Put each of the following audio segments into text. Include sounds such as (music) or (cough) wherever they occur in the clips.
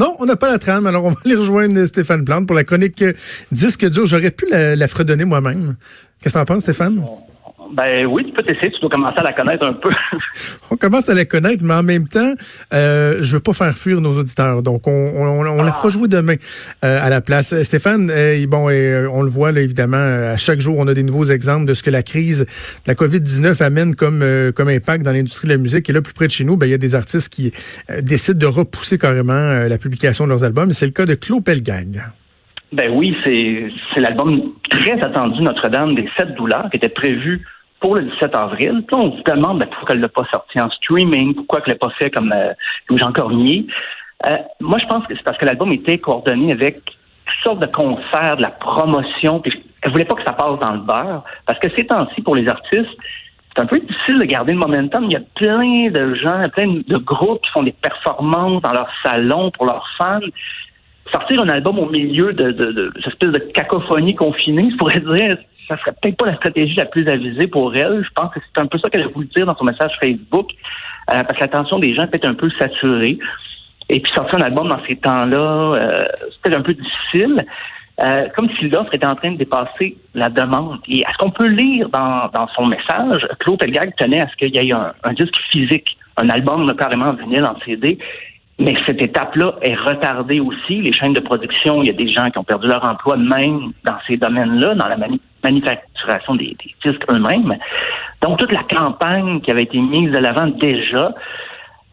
Non, on n'a pas la trame, alors on va aller rejoindre Stéphane Plante pour la chronique Disque dur. J'aurais pu la, fredonner moi-même. Qu'est-ce que t'en penses, Stéphane? Ben oui, tu peux t'essayer, tu dois commencer à la connaître un peu. (laughs) on commence à la connaître, mais en même temps, euh, je veux pas faire fuir nos auditeurs. Donc, on, on, on la fera ah. jouer demain euh, à la place. Stéphane, euh, bon, euh, on le voit là, évidemment, à chaque jour, on a des nouveaux exemples de ce que la crise de la COVID-19 amène comme, comme impact dans l'industrie de la musique. Et là, plus près de chez nous, ben, il y a des artistes qui décident de repousser carrément la publication de leurs albums. C'est le cas de Claude Pelgagne. Ben oui, c'est l'album très attendu Notre-Dame des Sept douleurs qui était prévu pour le 17 avril. Puis on se demande ben, pourquoi elle l'a pas sorti en streaming, pourquoi elle l'a pas fait comme euh, Jean Cormier? Euh, moi, je pense que c'est parce que l'album était coordonné avec toutes sortes de concerts, de la promotion. Puis elle voulait pas que ça passe dans le beurre. Parce que ces temps-ci, pour les artistes, c'est un peu difficile de garder le momentum. Il y a plein de gens, plein de groupes qui font des performances dans leur salon pour leurs fans. Sortir un album au milieu de, de, de, cette espèce de cacophonie confinée, je pourrais dire, ça serait peut-être pas la stratégie la plus avisée pour elle. Je pense que c'est un peu ça qu'elle a voulu dire dans son message Facebook, euh, parce que l'attention des gens est peut-être un peu saturée. Et puis sortir un album dans ces temps-là, euh, peut-être un peu difficile. Euh, comme si l'offre était en train de dépasser la demande. Et est-ce qu'on peut lire dans, dans son message, Claude Pelgag tenait à ce qu'il y ait un, un disque physique, un album carrément vinyle en CD, mais cette étape-là est retardée aussi. Les chaînes de production, il y a des gens qui ont perdu leur emploi même dans ces domaines-là, dans la manufacturation des, disques eux-mêmes. Donc, toute la campagne qui avait été mise de l'avant déjà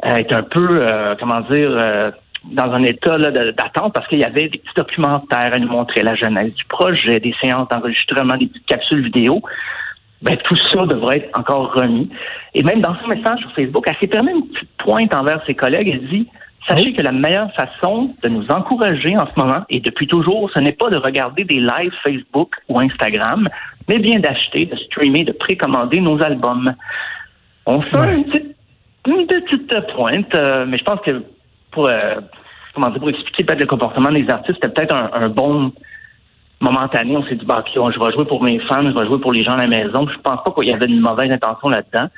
euh, est un peu, euh, comment dire, euh, dans un état d'attente parce qu'il y avait des petits documentaires à nous montrer la genèse du projet, des séances d'enregistrement, des petites capsules vidéo. Ben, tout ça devrait être encore remis. Et même dans son message sur Facebook, elle s'est permis une petite pointe envers ses collègues. Elle dit Sachez que la meilleure façon de nous encourager en ce moment, et depuis toujours, ce n'est pas de regarder des lives Facebook ou Instagram, mais bien d'acheter, de streamer, de précommander nos albums. On fait une, petite, pointe, euh, mais je pense que pour, euh, comment dire, pour expliquer peut-être le comportement des artistes, c'était peut-être un, bon momentané. On s'est dit, bah, je vais jouer pour mes fans, je vais jouer pour les gens à la maison. Je pense pas qu'il y avait une mauvaise intention là-dedans.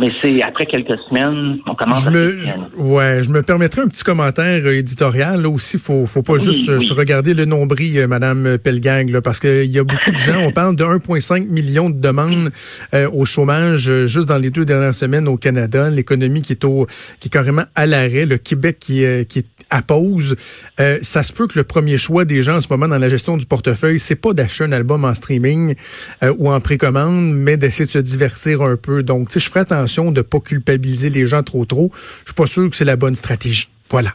Mais c'est après quelques semaines, on commence je à me, Ouais, je me permettrai un petit commentaire euh, éditorial. Là aussi, faut, faut pas juste euh, se regarder le nombril, euh, Madame Pelgang, là, parce qu'il y a beaucoup de gens. On parle de 1,5 million de demandes au chômage juste dans les deux dernières semaines au Canada. L'économie qui est au, qui est carrément à l'arrêt. Le Québec qui, qui est à pause. ça se peut que le premier choix des gens en ce moment dans la gestion du portefeuille, c'est pas d'acheter un album en streaming ou en précommande, mais d'essayer de se divertir un peu. Donc, tu sais, je ferai attention de ne pas culpabiliser les gens trop trop. Je suis pas sûr que c'est la bonne stratégie. Voilà.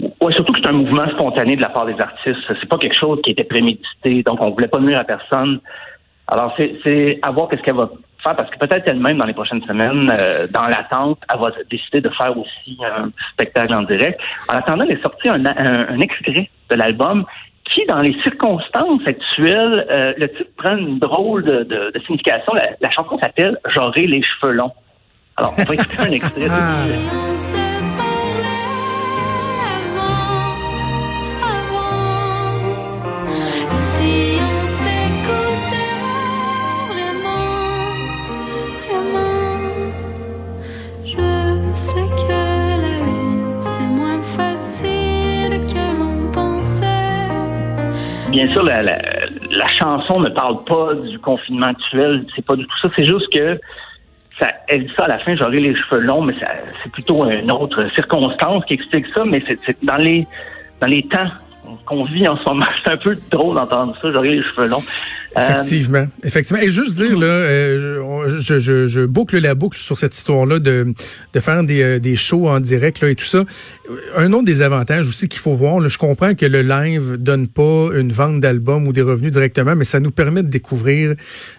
Oui, surtout que c'est un mouvement spontané de la part des artistes. C'est pas quelque chose qui était prémédité, donc on voulait pas nuire à personne. Alors, c'est à voir qu'est-ce qu'elle va faire, parce que peut-être elle-même, dans les prochaines semaines, euh, dans l'attente, elle va décider de faire aussi un spectacle en direct. En attendant, elle est sortie un extrait de l'album qui, dans les circonstances actuelles, euh, le titre prend une drôle de, signification. La, chanson s'appelle J'aurai les cheveux longs. Alors, on va écouter un extrait. Ah. bien sûr, la, chanson ne parle pas du confinement actuel. C'est pas du tout ça. C'est juste que elle dit ça à la fin, j'aurai les cheveux longs, mais c'est plutôt une autre circonstance qui explique ça. Mais c'est dans les dans les temps qu'on vit en ce moment, (laughs) c'est un peu drôle d'entendre ça. J'aurai les cheveux longs. Effectivement, effectivement. Et juste dire là, euh, je, je, je, boucle la boucle sur cette histoire-là de, de faire des, euh, des shows en direct là et tout ça. Un autre des avantages aussi qu'il faut voir, là, je comprends que le live donne pas une vente d'albums ou des revenus directement, mais ça nous permet de découvrir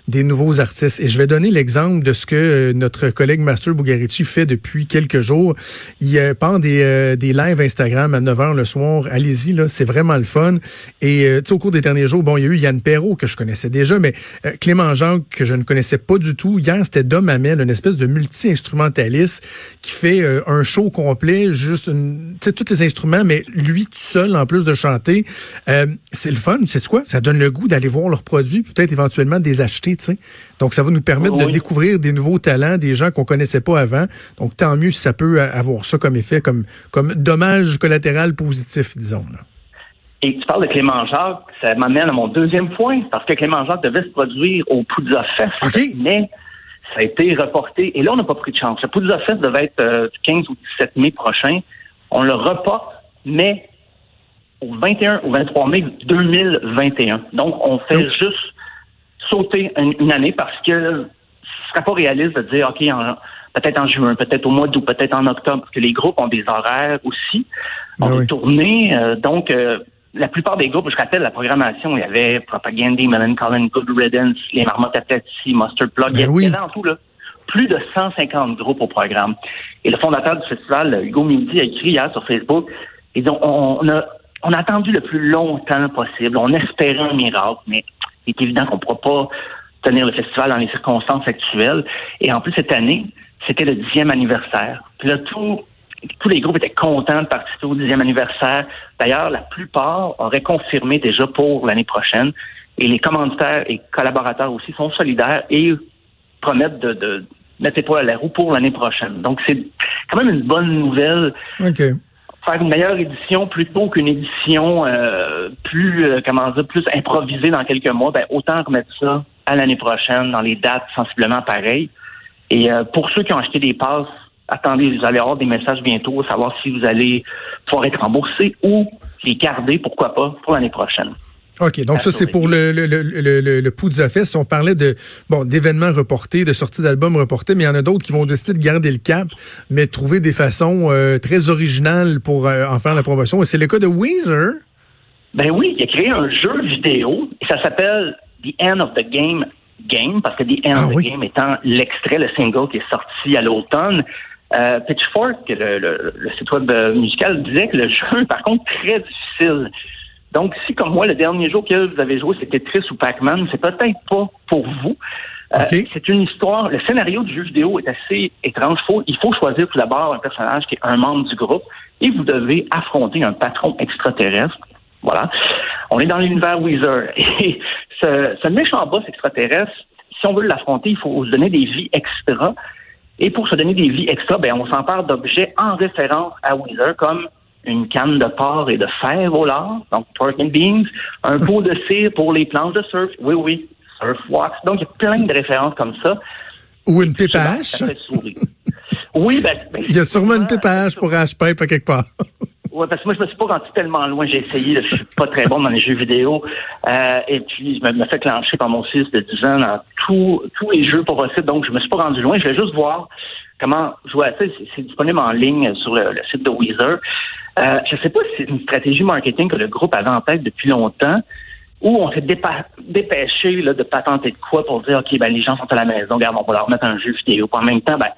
des nouveaux artistes. Et je vais donner l'exemple de ce que euh, notre collègue Master Bugarici fait depuis quelques jours. Il part des, des lives Instagram à 9 h le soir. Allez-y là, c'est vraiment le fun. Et au cours des derniers jours, bon, il y a eu Yann Perrault que je connaissais connaissais déjà, mais Clément Jean, que je ne connaissais pas du tout, hier, c'était Dom Hamel, une espèce de multi-instrumentaliste qui fait un show complet, juste une, tous les instruments, mais lui tout seul, en plus de chanter. c'est le fun, c'est quoi? Ça donne le goût d'aller voir leurs produits, peut-être éventuellement des acheter, tu sais. Donc, ça va nous permettre de découvrir des nouveaux talents, des gens qu'on connaissait pas avant. Donc, tant mieux si ça peut avoir ça comme effet, comme, comme dommage collatéral positif, disons. Et tu parles de Clément Jacques, ça m'amène à mon deuxième point, parce que Clément Jacques devait se produire au Poudza Fest, mais ça a été reporté. Et là, on n'a pas pris de chance. Le Poudza Fest devait être euh, du 15 ou 17 mai prochain. On le reporte, mais au 21 ou 23 mai 2021. Donc, on fait juste sauter une, année parce que ce serait pas réaliste de dire, OK, peut-être en juin, peut-être au mois d'août, peut-être en octobre, parce que les groupes ont des horaires aussi, ont ben des tournées. Euh, donc, euh, la plupart des groupes, je rappelle la programmation, il y avait Propagandy, Colin, Good Riddance, les Marmottes Tati, Mustard Plug, ben il y avait en tout là, plus de 150 groupes au programme. Et le fondateur du festival, Hugo Midi, a écrit hier sur Facebook, ils ont, on, a, on a attendu le plus longtemps possible. On espérait un miracle, mais il est évident qu'on ne pourra pas tenir le festival dans les circonstances actuelles. Et en plus, cette année, c'était le dixième anniversaire. Puis là, tout, tous les groupes étaient contents de participer au dixième anniversaire. D'ailleurs, la plupart auraient confirmé déjà pour l'année prochaine. Et les commanditaires et collaborateurs aussi sont solidaires et promettent de, de mettre les à la roue pour l'année prochaine. Donc, c'est quand même une bonne nouvelle. Faire une meilleure édition plutôt qu'une édition euh, plus, euh, comment dire, plus improvisée dans quelques mois, ben, autant remettre ça à l'année prochaine dans les dates sensiblement pareilles. Et euh, pour ceux qui ont acheté des passes attendez, vous allez avoir des messages bientôt, savoir si vous allez pouvoir être remboursé ou les garder, pourquoi pas, pour l'année prochaine. OK, donc ça, c'est pour le, le, le, le, Fest. On parlait de bon d'événements reportés, de sorties d'albums reportés, mais il y en a d'autres qui vont décider de garder le cap, mais trouver des façons euh, très originales pour euh, en faire la promotion. Et c'est le cas de Weezer. Ben oui, il a créé un jeu vidéo et ça s'appelle The End of the Game Game, parce que The End ah of the Game étant l'extrait, le single qui est sorti à l'automne. Euh, Pitchfork, le, le, le, site web euh, musical, disait que le (laughs) jeu, par contre, très difficile. Donc, si comme moi, le dernier jour que vous avez joué, c'était Tetris ou Pac-Man, c'est peut-être pas pour vous. Euh, c'est une histoire. Le scénario du jeu vidéo est assez étrange. Faut, il faut choisir tout d'abord un personnage qui est un membre du groupe et vous devez affronter un patron extraterrestre. Voilà. On est dans l'univers Weezer. (laughs) Et ce, ce méchant boss extraterrestre, si on veut l'affronter, il faut se donner des vies extra. Et pour se donner des vies extra, ben, on s'empare d'objets en référence à Weezer, comme une canne de porc et de fer au lard, donc pork and beans, un (laughs) pot de cire pour les planches de surf, oui, oui, surf wax. Donc, il y a plein de références comme ça. Ou une pipe Oui, ben, ben, (laughs) Il y a sûrement une pipe à pour H-Pipe à quelque part. Oui, parce que moi, je me suis pas rendu tellement loin. J'ai essayé, je suis pas très bon dans les jeux vidéo. Euh, et puis, je me, fais clencher par mon fils de 10 ans dans tous les jeux possibles. Donc, je me suis pas rendu loin. Je vais juste voir comment jouer à ça. C'est disponible en ligne sur le, site de Weezer. Euh, je sais pas si c'est une stratégie marketing que le groupe avait en tête depuis longtemps ou on s'est dépêché là, de patenter de quoi pour dire, OK, ben, les gens sont à la maison, regarde, on va leur mettre un jeu vidéo. En même temps, ben,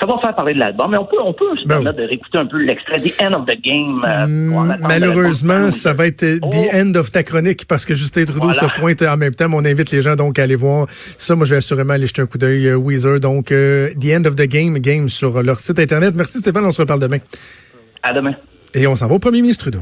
ça va faire parler de l'album, mais on peut, on peut se ben permettre de réécouter un peu l'extrait The End of the Game. Euh, mm, malheureusement, ça va être euh, The oh. End of ta chronique parce que Justin Trudeau se pointe en même temps. On invite les gens donc à aller voir ça. Moi, je vais assurément aller jeter un coup d'œil. Euh, Weezer, donc The End of the Game, game sur leur site internet. Merci Stéphane, on se reparle demain. À demain. Et on s'en va au premier ministre Trudeau.